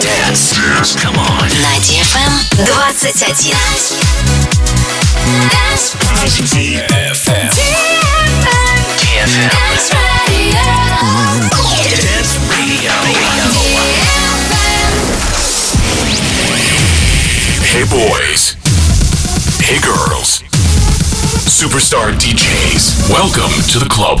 Dance. Dance. Come on. На DFM 21. DFM. DFM. Dance Radio. Dance Radio. Hey boys. Hey girls. Superstar DJs. Welcome to the club.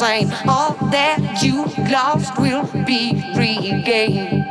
Enough lost will be enough.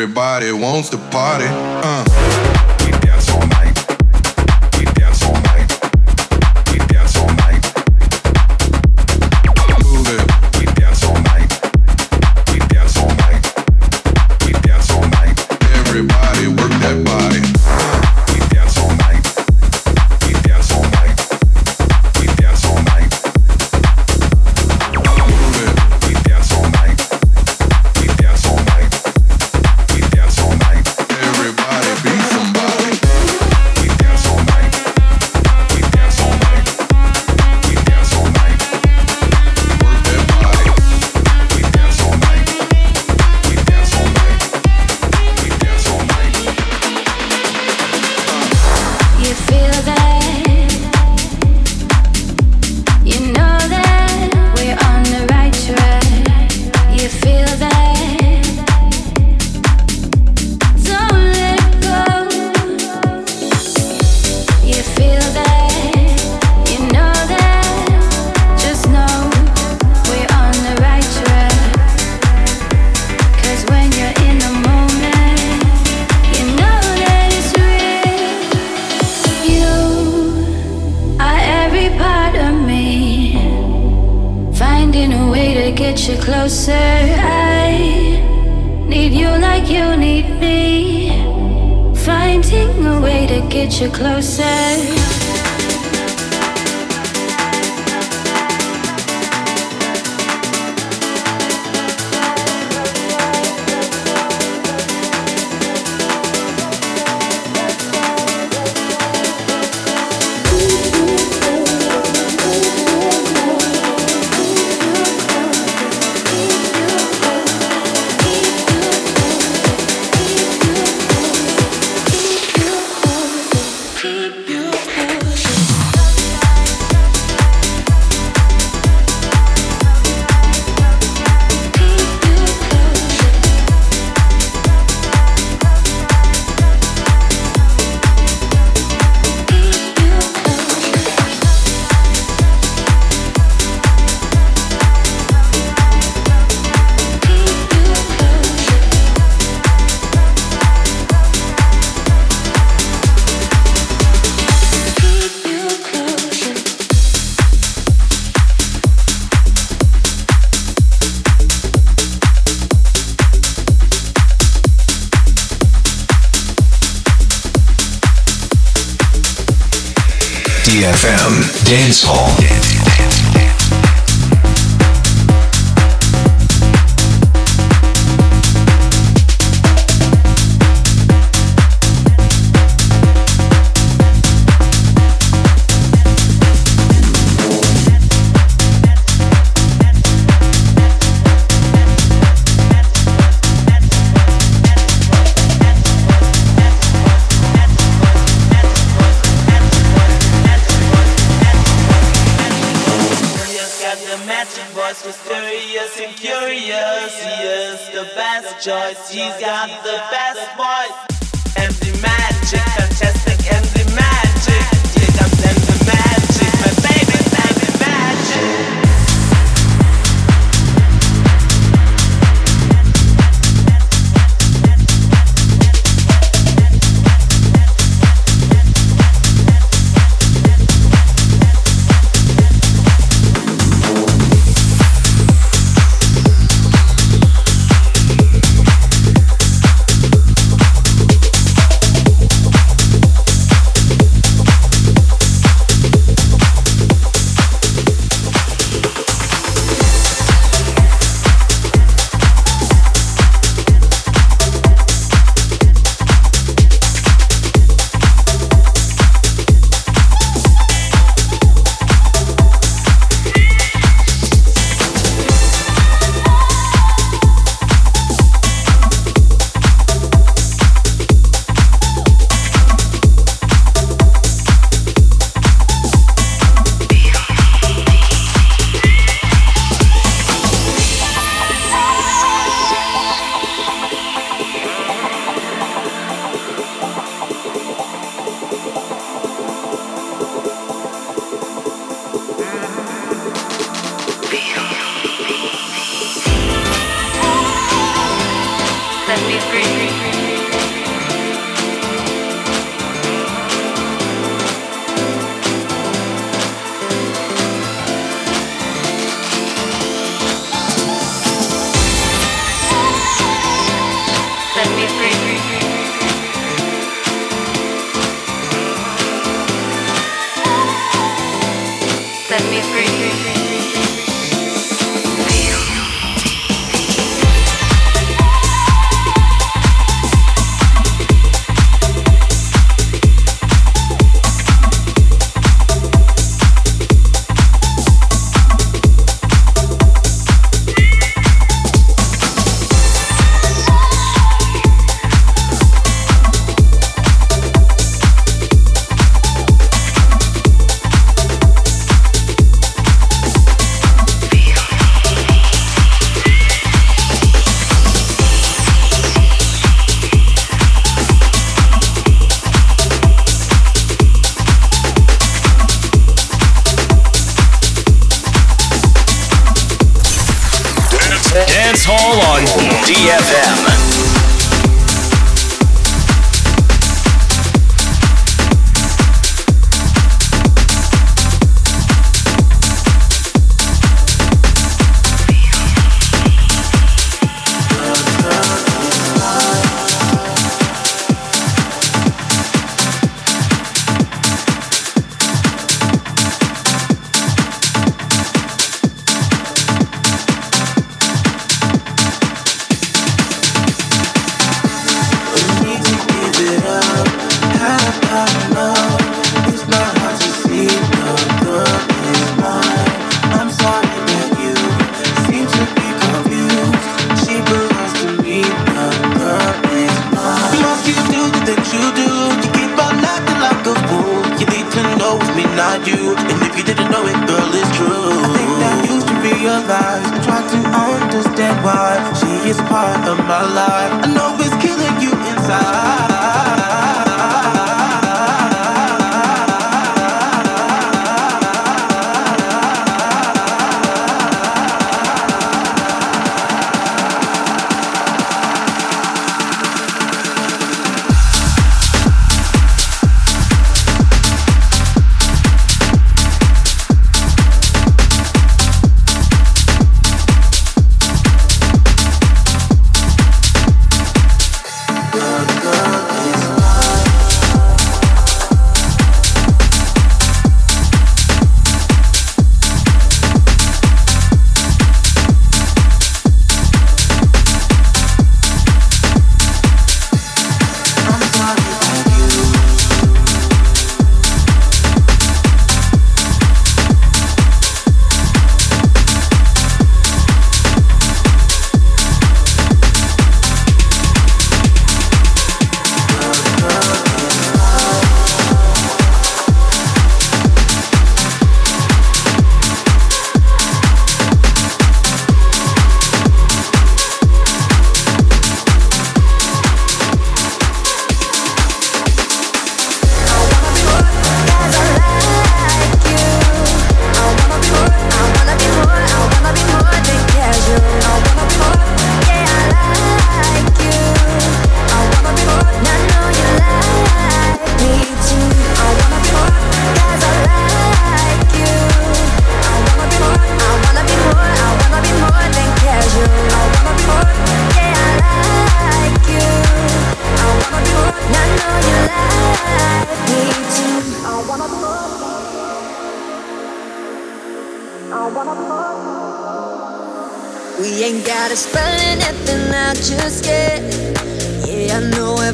Everybody wants to party. Uh. Dance Hall.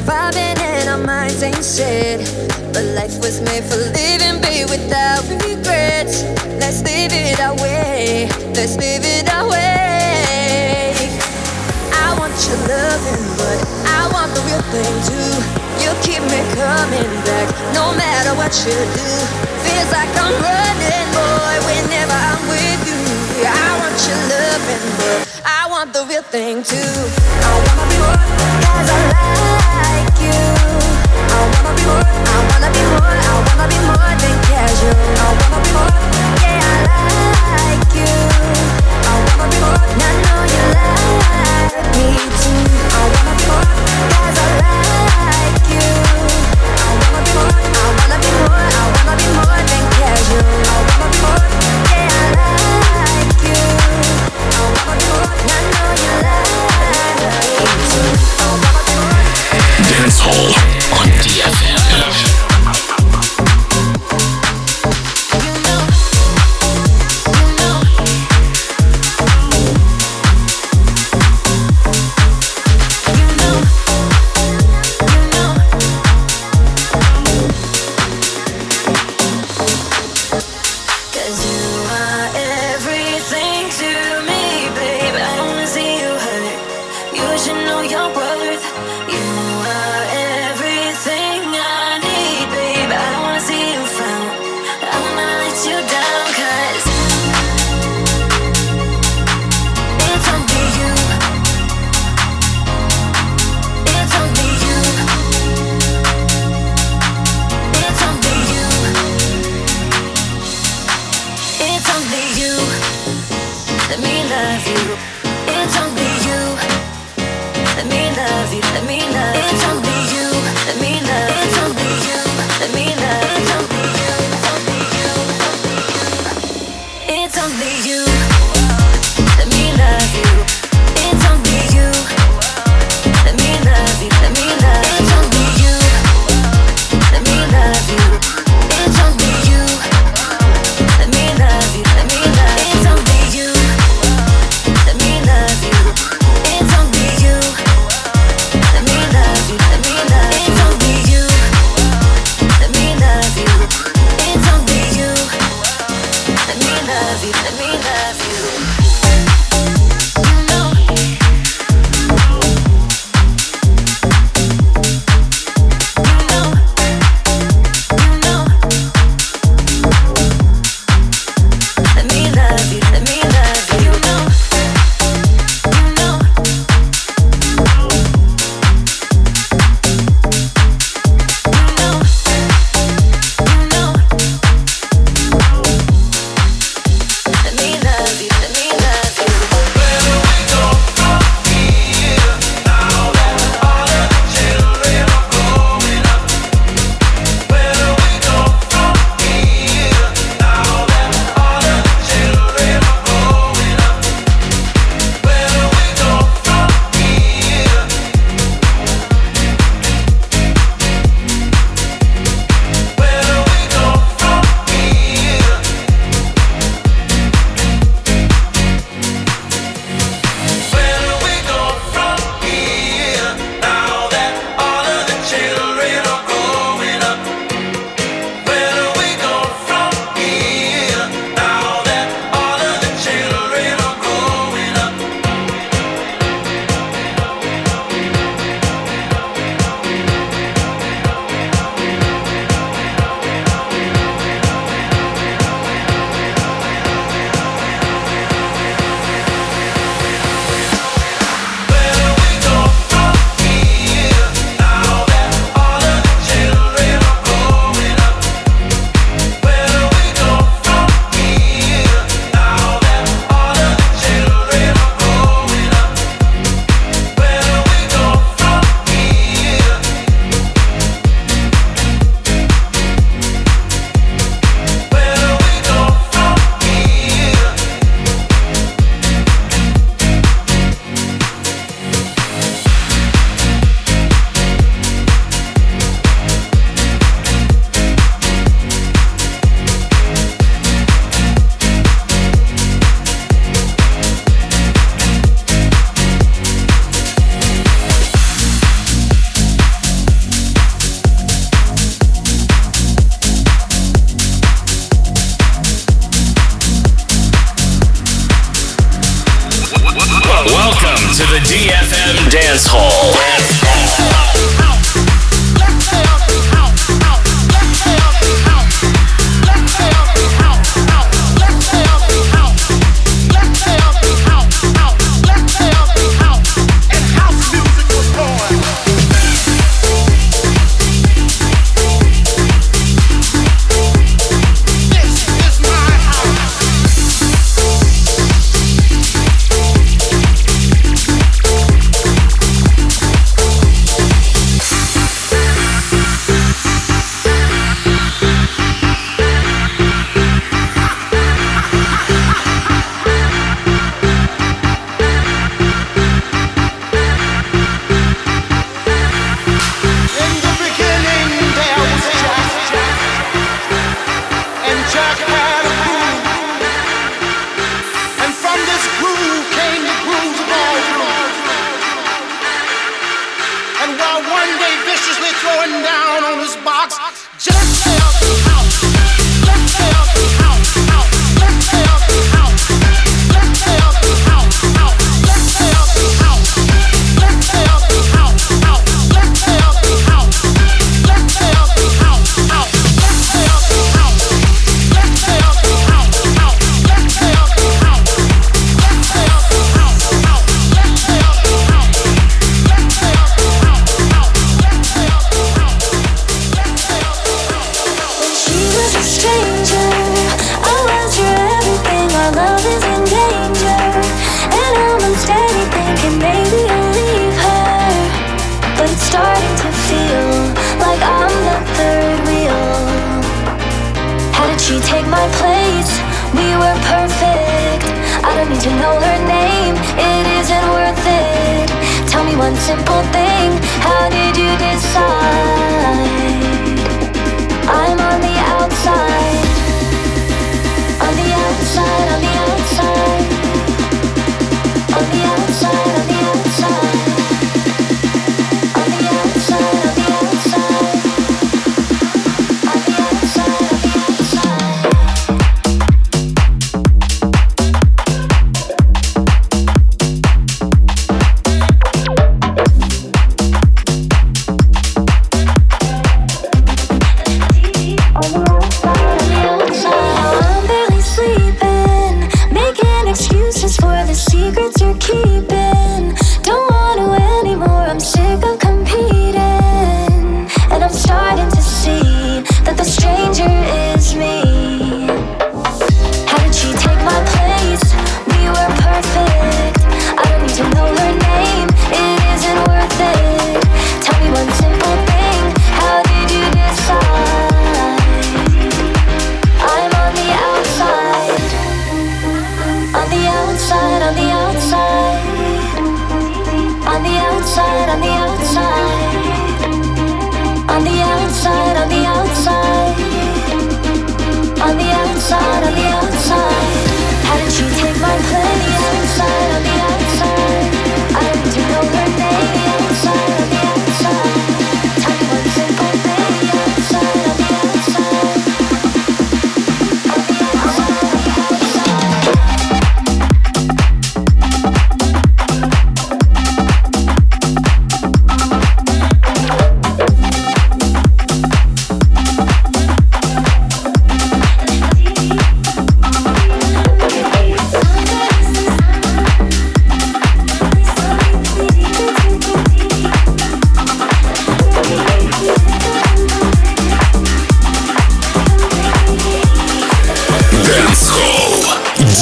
Vibing and our minds ain't set. But life was made for living, be without regrets. Let's live it our way. Let's live it our way. I want your loving, but I want the real thing too. You keep me coming back, no matter what you do. Feels like I'm running, boy, whenever I'm with you. I want your loving, but I want the real thing too. I wanna be more, cause I like more, I wanna be more, I wanna be more than casual. I wanna fall, yeah, I like you. I wanna be more, I know you like me too I wanna be more I like you I wanna be more, I wanna be more, I wanna be more than casual, I wanna voice, yeah, I like you. Dance Hall on DFM. only you. Let me love you. It's only you. Let me love you. Let me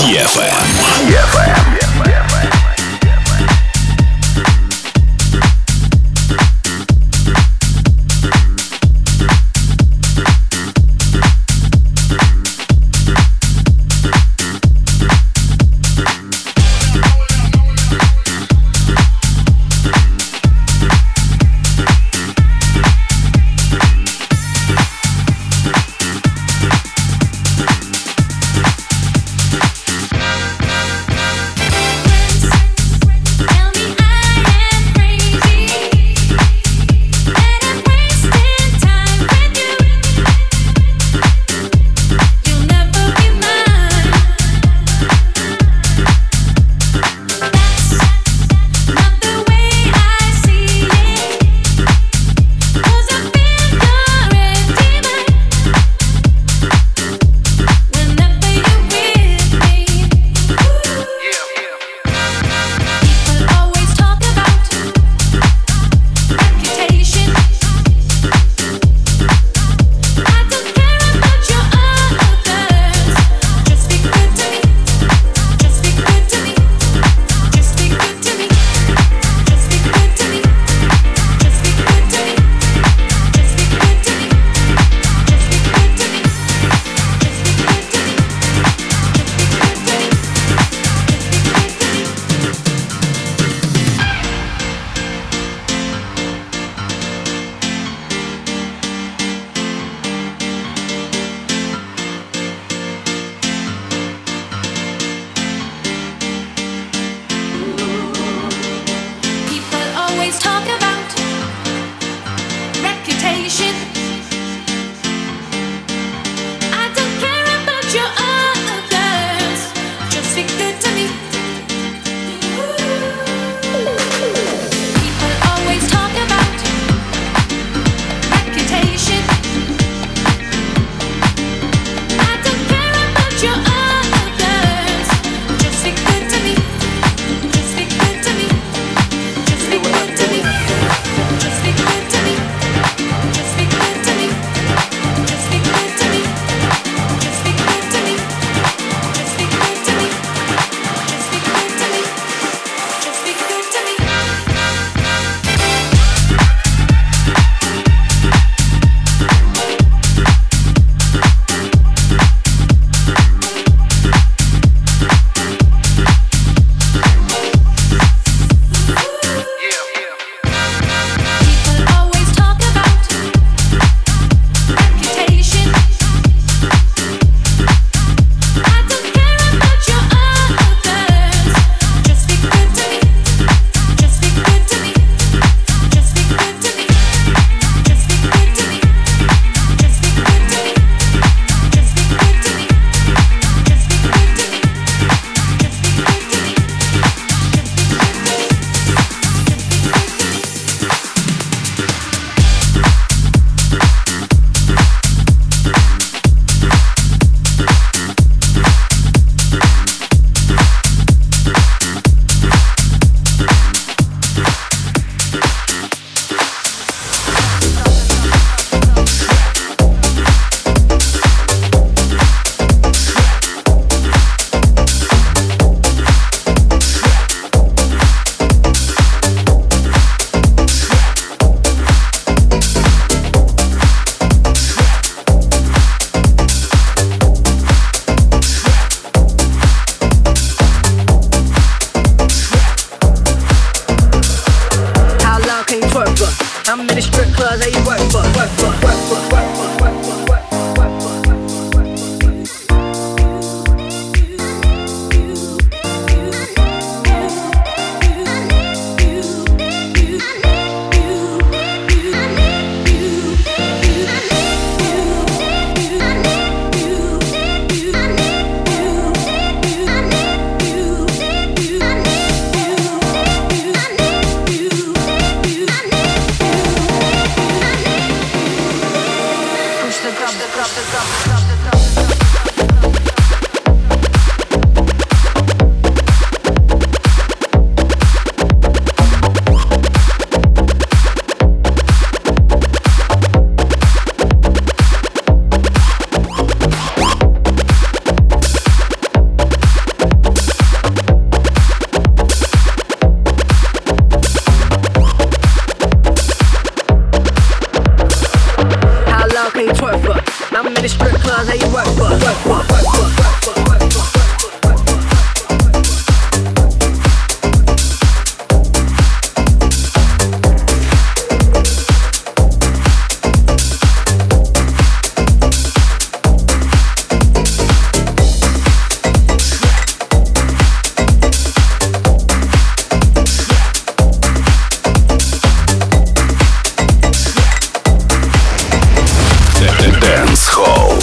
ЕФМ. ЕФМ. finish it Dance Hall.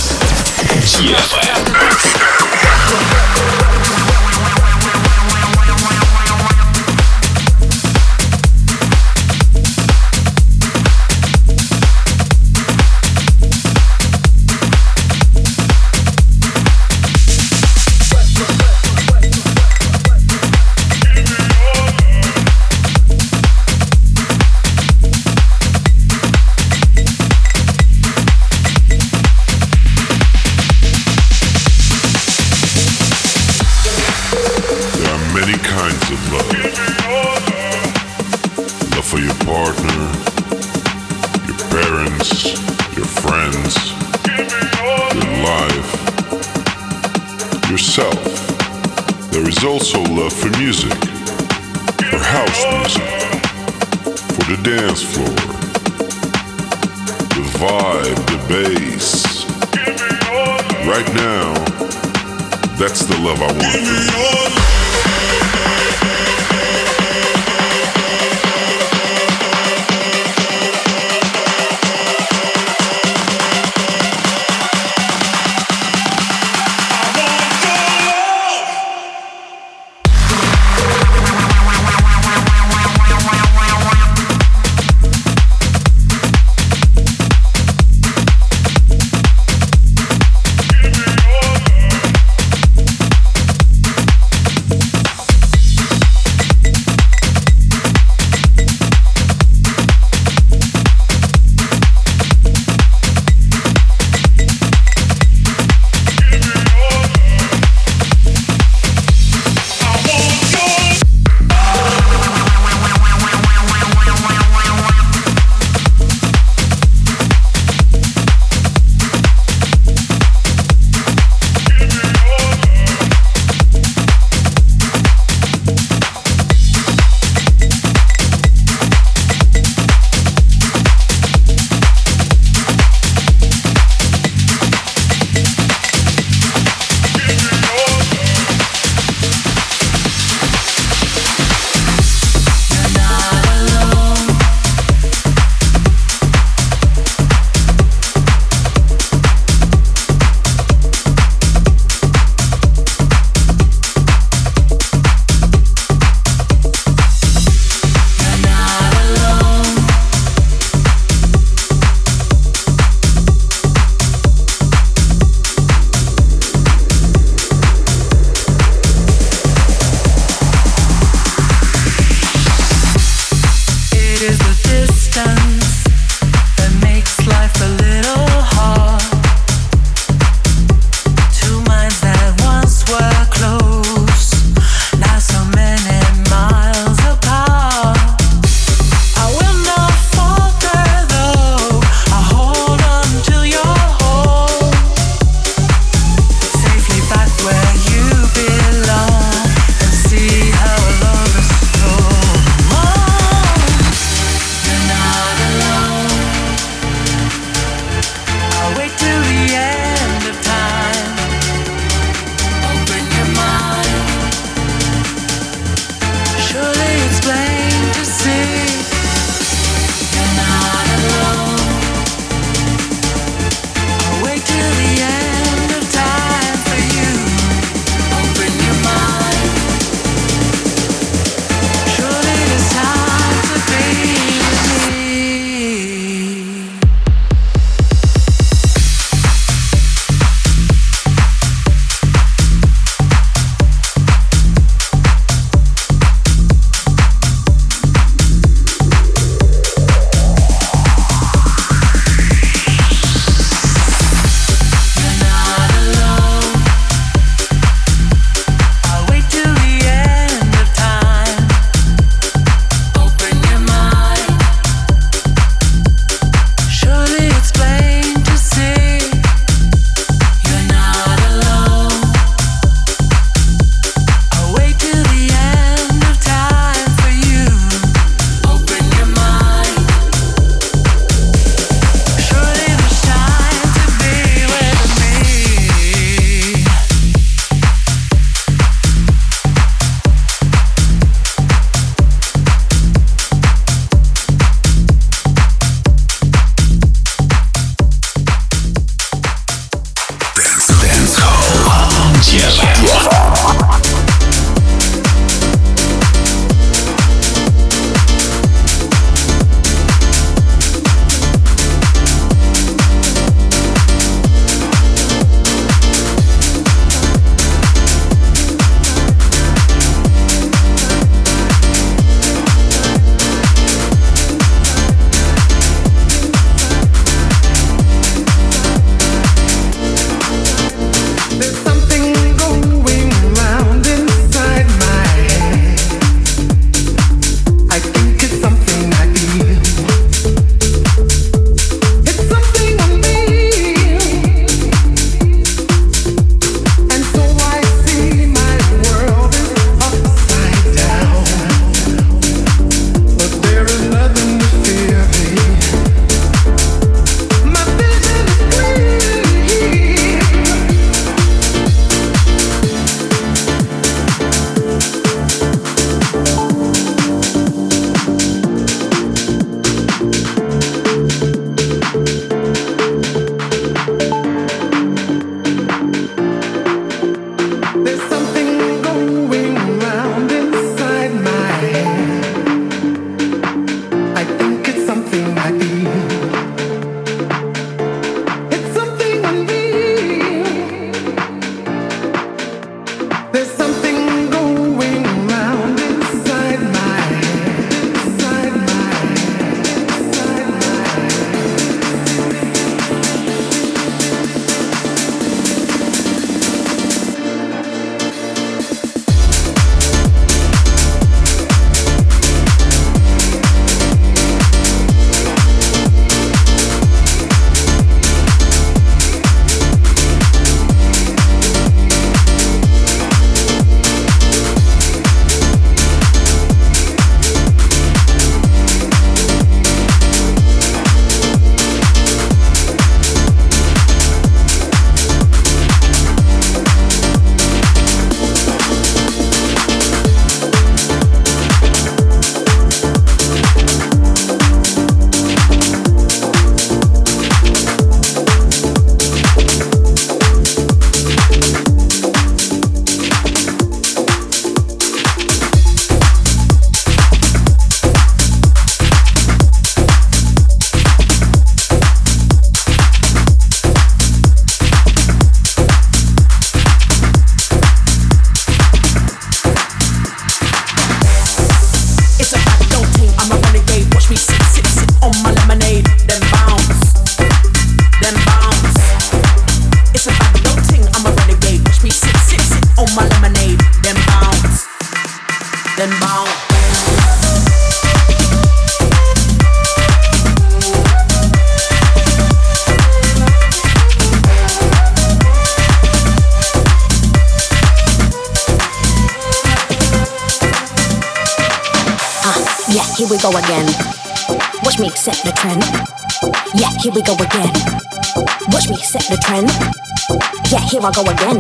Here I go again.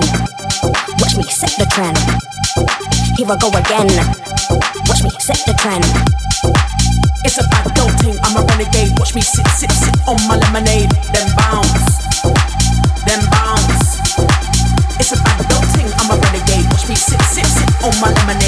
Watch me set the trend. Here I go again. Watch me set the trend. It's a bad girl thing. I'm a renegade. Watch me sit, sit, sit on my lemonade. Then bounce. Then bounce. It's a bad girl thing. I'm a renegade. Watch me sit, sit, sit on my lemonade.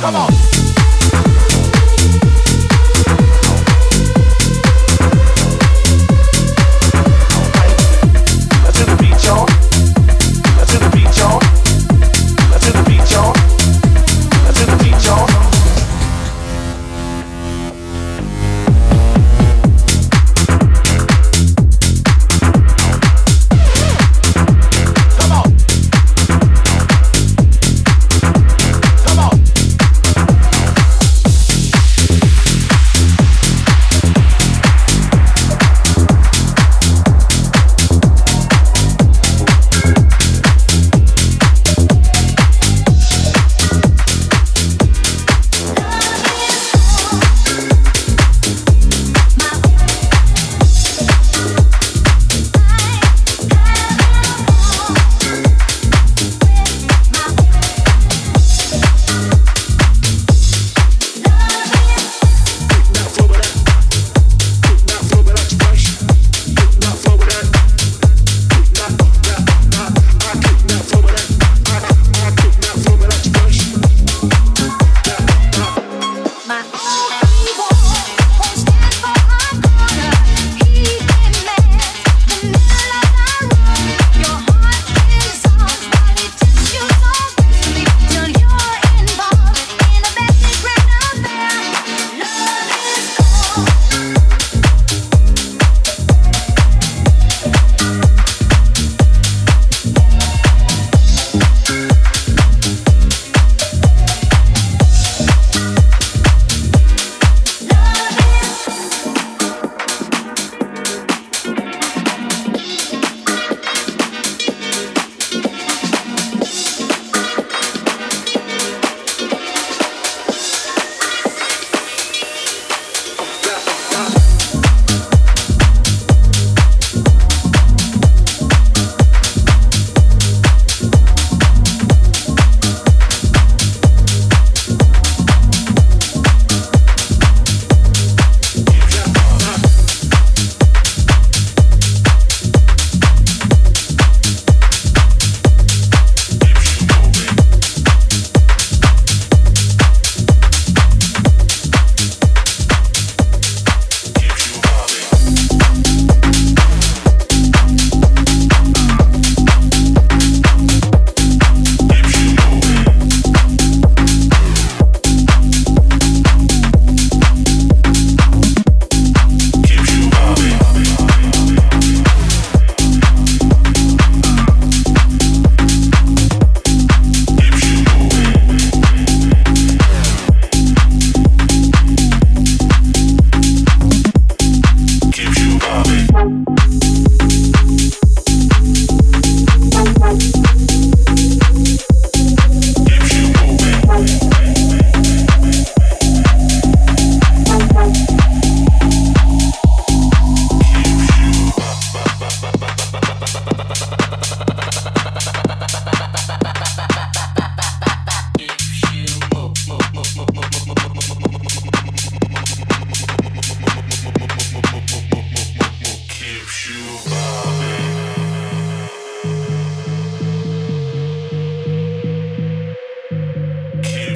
Come on. Now to the beat, y'all.